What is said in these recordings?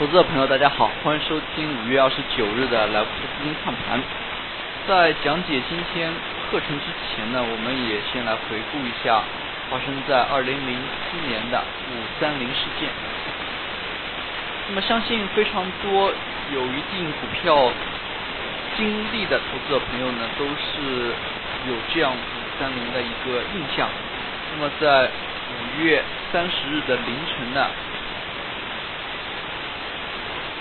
投资者朋友，大家好，欢迎收听五月二十九日的莱福资金看盘。在讲解今天课程之前呢，我们也先来回顾一下发生在二零零四年的五三零事件。那么，相信非常多有一定股票经历的投资者朋友呢，都是有这样五三零的一个印象。那么，在五月三十日的凌晨呢？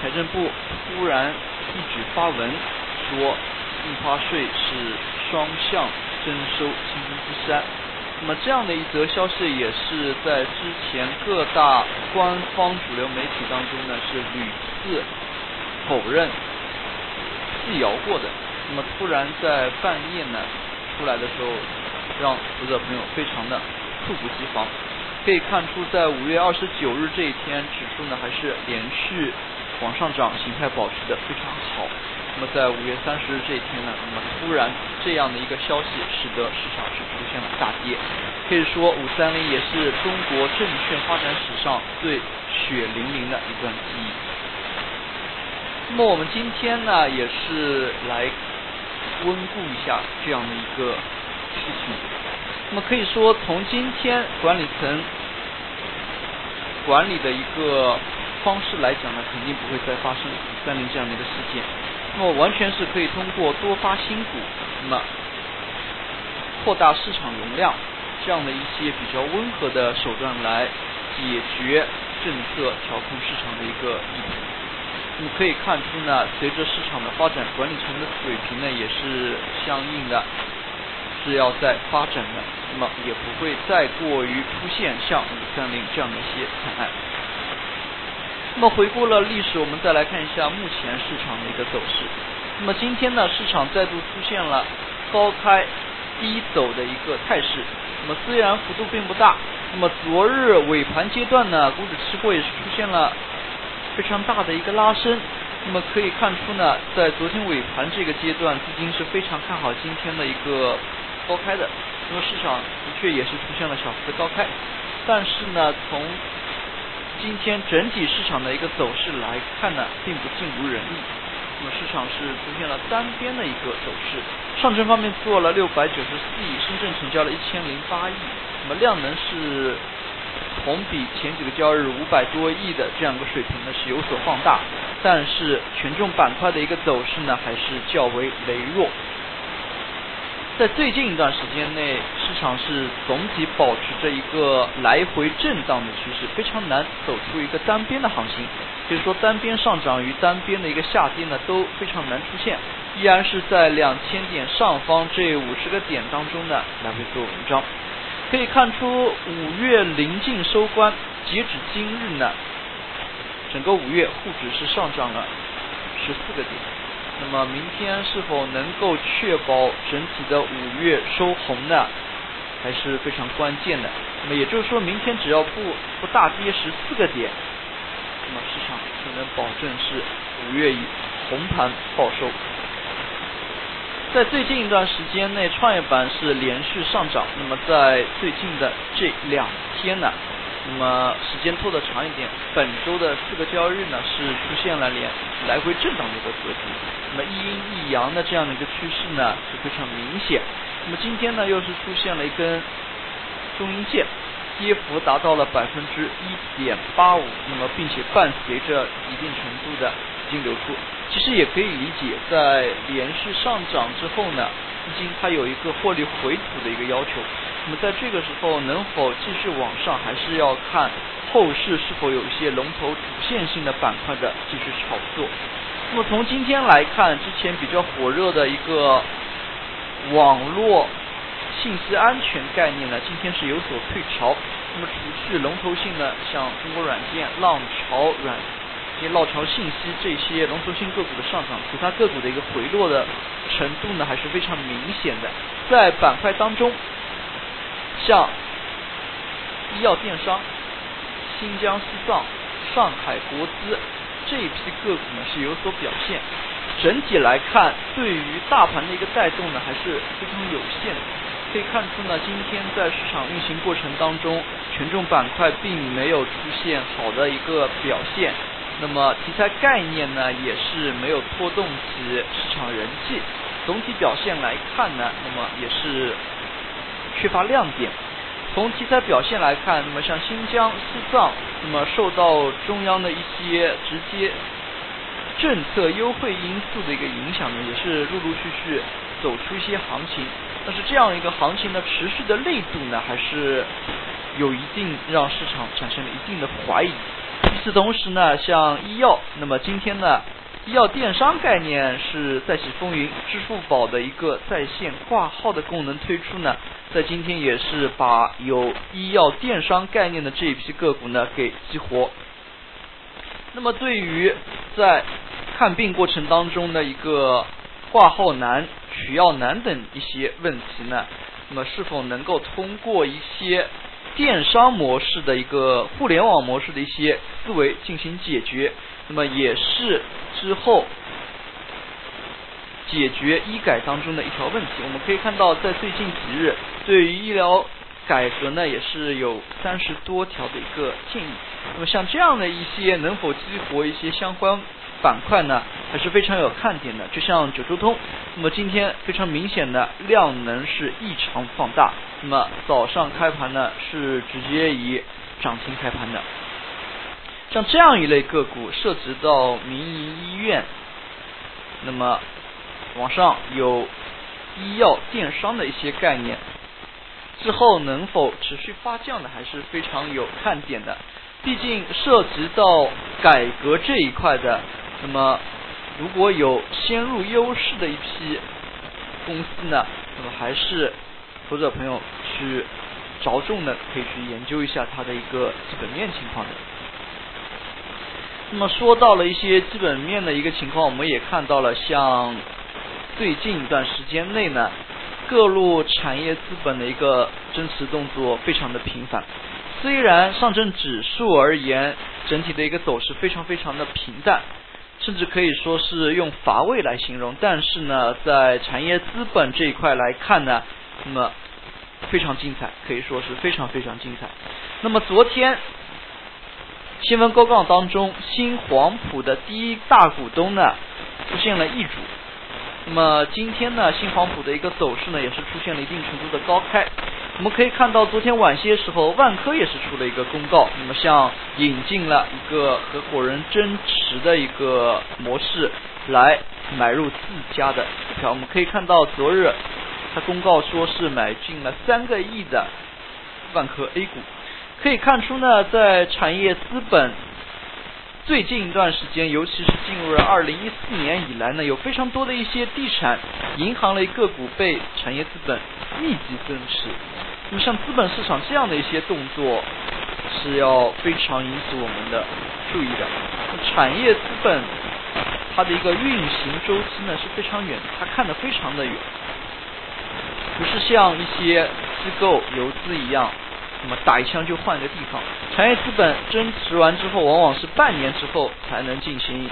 财政部突然一举发文说，印花税是双向征收，清风之山。那么这样的一则消息也是在之前各大官方主流媒体当中呢是屡次否认、辟谣过的。那么突然在半夜呢出来的时候，让读者朋友非常的猝不及防。可以看出，在五月二十九日这一天，指数呢还是连续。往上涨，形态保持的非常好。那么在五月三十日这一天呢，那么突然这样的一个消息，使得市场是出现了大跌。可以说，五三零也是中国证券发展史上最血淋淋的一段记忆。那么我们今天呢，也是来温故一下这样的一个事情。那么可以说，从今天管理层管理的一个。方式来讲呢，肯定不会再发生五三零这样的一个事件。那么完全是可以通过多发新股，那么扩大市场容量这样的一些比较温和的手段来解决政策调控市场的一个议题。那么可以看出呢，随着市场的发展，管理层的水平呢也是相应的是要在发展的，那么也不会再过于出现像五三零这样的一些惨案。那么回顾了历史，我们再来看一下目前市场的一个走势。那么今天呢，市场再度出现了高开低走的一个态势。那么虽然幅度并不大，那么昨日尾盘阶段呢，股指期货也是出现了非常大的一个拉升。那么可以看出呢，在昨天尾盘这个阶段，资金是非常看好今天的一个高开的。那么市场的确也是出现了小幅的高开，但是呢，从今天整体市场的一个走势来看呢，并不尽如人意。那么市场是出现了单边的一个走势。上证方面做了六百九十四亿，深圳成交了一千零八亿。那么量能是同比前几个交易日五百多亿的这样一个水平呢是有所放大，但是权重板块的一个走势呢还是较为羸弱。在最近一段时间内，市场是总体保持着一个来回震荡的趋势，非常难走出一个单边的行情。可以说，单边上涨与单边的一个下跌呢，都非常难出现，依然是在两千点上方这五十个点当中呢来回做文章。可以看出，五月临近收官，截止今日呢，整个五月沪指是上涨了十四个点。那么明天是否能够确保整体的五月收红呢？还是非常关键的。那么也就是说明天只要不不大跌十四个点，那么市场就能保证是五月以红盘报收。在最近一段时间内，创业板是连续上涨。那么在最近的这两天呢？那么时间拖得长一点，本周的四个交易日呢是出现了连来回震荡的一个格局，那么一阴一阳的这样的一个趋势呢是非常明显。那么今天呢又是出现了一根中阴线，跌幅达到了百分之一点八五，那么并且伴随着一定程度的资金流出，其实也可以理解，在连续上涨之后呢，资金它有一个获利回吐的一个要求。那么在这个时候能否继续往上，还是要看后市是否有一些龙头主线性的板块的继续炒作。那么从今天来看，之前比较火热的一个网络信息安全概念呢，今天是有所退潮。那么除去龙头性的像中国软件、浪潮软、浪潮信息这些龙头性个股的上涨，其他个股的一个回落的程度呢还是非常明显的。在板块当中。像医药电商、新疆西藏、上海国资这一批个股呢是有所表现，整体来看对于大盘的一个带动呢还是非常有限的。可以看出呢，今天在市场运行过程当中，权重板块并没有出现好的一个表现。那么题材概念呢，也是没有拖动起市场人气。总体表现来看呢，那么也是缺乏亮点。从题材表现来看，那么像新疆、西藏，那么受到中央的一些直接政策优惠因素的一个影响呢，也是陆陆续续走出一些行情。但是这样一个行情的持续的力度呢，还是有一定让市场产生了一定的怀疑。与此同时呢，像医药，那么今天呢，医药电商概念是再起风云，支付宝的一个在线挂号的功能推出呢，在今天也是把有医药电商概念的这一批个股呢给激活。那么对于在看病过程当中的一个挂号难、取药难等一些问题呢，那么是否能够通过一些电商模式的一个互联网模式的一些思维进行解决，那么也是之后解决医改当中的一条问题。我们可以看到，在最近几日，对于医疗改革呢，也是有三十多条的一个建议。那么像这样的一些能否激活一些相关板块呢，还是非常有看点的。就像九州通，那么今天非常明显的量能是异常放大。那么早上开盘呢是直接以涨停开盘的，像这样一类个股涉及到民营医院，那么网上有医药电商的一些概念，之后能否持续发酵呢，还是非常有看点的。毕竟涉及到改革这一块的，那么如果有先入优势的一批公司呢，那么还是。投资者朋友去着重的可以去研究一下它的一个基本面情况的。那么说到了一些基本面的一个情况，我们也看到了，像最近一段时间内呢，各路产业资本的一个增持动作非常的频繁。虽然上证指数而言，整体的一个走势非常非常的平淡，甚至可以说是用乏味来形容。但是呢，在产业资本这一块来看呢，那么非常精彩，可以说是非常非常精彩。那么昨天新闻公告当中，新黄埔的第一大股东呢出现了易主。那么今天呢，新黄埔的一个走势呢也是出现了一定程度的高开。我们可以看到，昨天晚些时候，万科也是出了一个公告，那么像引进了一个合伙人增持的一个模式来买入自家的股票。我们可以看到昨日。他公告说是买进了三个亿的万科 A 股，可以看出呢，在产业资本最近一段时间，尤其是进入了二零一四年以来呢，有非常多的一些地产、银行类个股被产业资本密集增持。那么像资本市场这样的一些动作，是要非常引起我们的注意的。产业资本它的一个运行周期呢是非常远，它看得非常的远。不是像一些机构游资一样，那么打一枪就换一个地方。产业资本增持完之后，往往是半年之后才能进行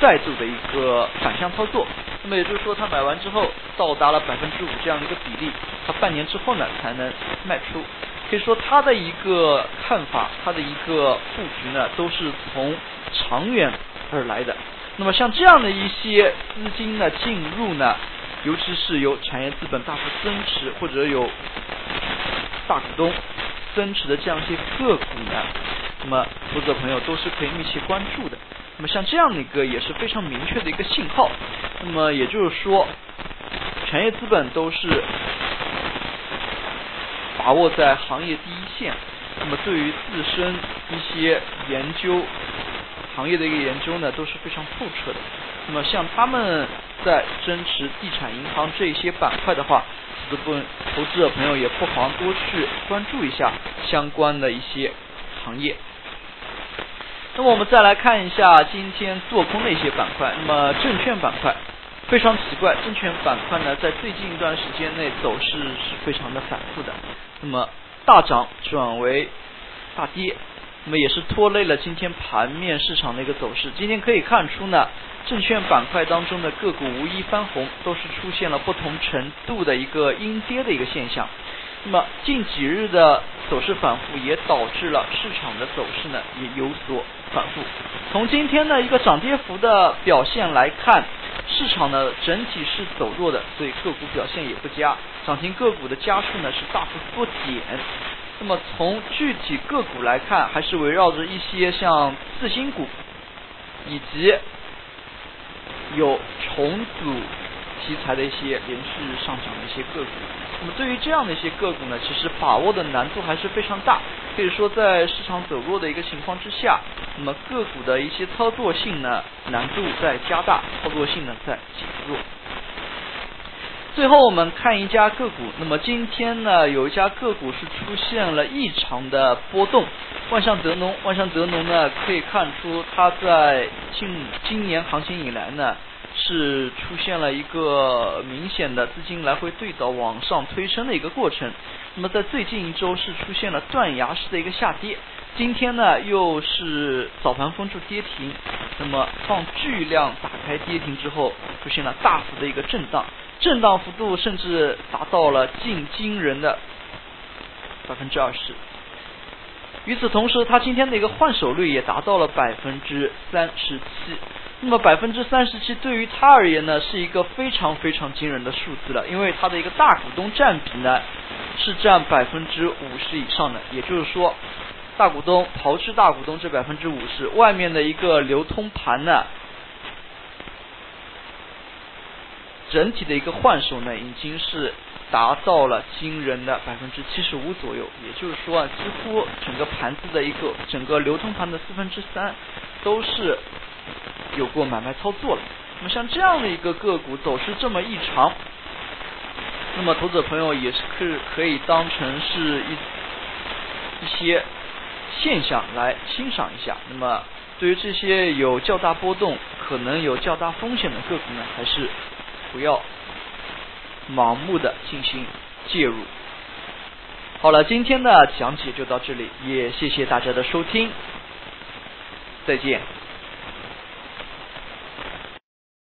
再度的一个反向操作。那么也就是说，他买完之后到达了百分之五这样的一个比例，他半年之后呢才能卖出。可以说他的一个看法，他的一个布局呢，都是从长远而来的。那么像这样的一些资金的进入呢？尤其是由产业资本大幅增持，或者有大股东增持的这样一些个股呢，那么投资者朋友都是可以密切关注的。那么像这样的一个也是非常明确的一个信号。那么也就是说，产业资本都是把握在行业第一线。那么对于自身一些研究行业的一个研究呢，都是非常透彻的。那么像他们在增持地产、银行这些板块的话，部分投资者朋友也不妨多去关注一下相关的一些行业。那么我们再来看一下今天做空的一些板块。那么证券板块非常奇怪，证券板块呢在最近一段时间内走势是非常的反复的。那么大涨转为大跌，那么也是拖累了今天盘面市场的一个走势。今天可以看出呢。证券板块当中的个股无一翻红，都是出现了不同程度的一个阴跌的一个现象。那么近几日的走势反复，也导致了市场的走势呢也有所反复。从今天的一个涨跌幅的表现来看，市场呢整体是走弱的，所以个股表现也不佳，涨停个股的家数呢是大幅缩减。那么从具体个股来看，还是围绕着一些像次新股以及有重组题材的一些连续上涨的一些个股。那么对于这样的一些个股呢，其实把握的难度还是非常大。可以说，在市场走弱的一个情况之下，那么个股的一些操作性呢难度在加大，操作性呢在减弱。最后我们看一家个股，那么今天呢有一家个股是出现了异常的波动，万象德农，万象德农呢可以看出它在近今年行情以来呢是出现了一个明显的资金来回对倒往上推升的一个过程，那么在最近一周是出现了断崖式的一个下跌，今天呢又是早盘封住跌停，那么放巨量打开跌停之后出现了大幅的一个震荡。震荡幅度甚至达到了近惊人的百分之二十。与此同时，它今天的一个换手率也达到了百分之三十七。那么百分之三十七对于它而言呢，是一个非常非常惊人的数字了，因为它的一个大股东占比呢是占百分之五十以上的。也就是说，大股东刨去大股东这百分之五十，外面的一个流通盘呢。整体的一个换手呢，已经是达到了惊人的百分之七十五左右，也就是说啊，几乎整个盘子的一个整个流通盘的四分之三都是有过买卖操作了。那么像这样的一个个股走势这么异常，那么投资者朋友也是可可以当成是一一些现象来欣赏一下。那么对于这些有较大波动、可能有较大风险的个股呢，还是。不要盲目的进行介入。好了，今天的讲解就到这里，也谢谢大家的收听，再见。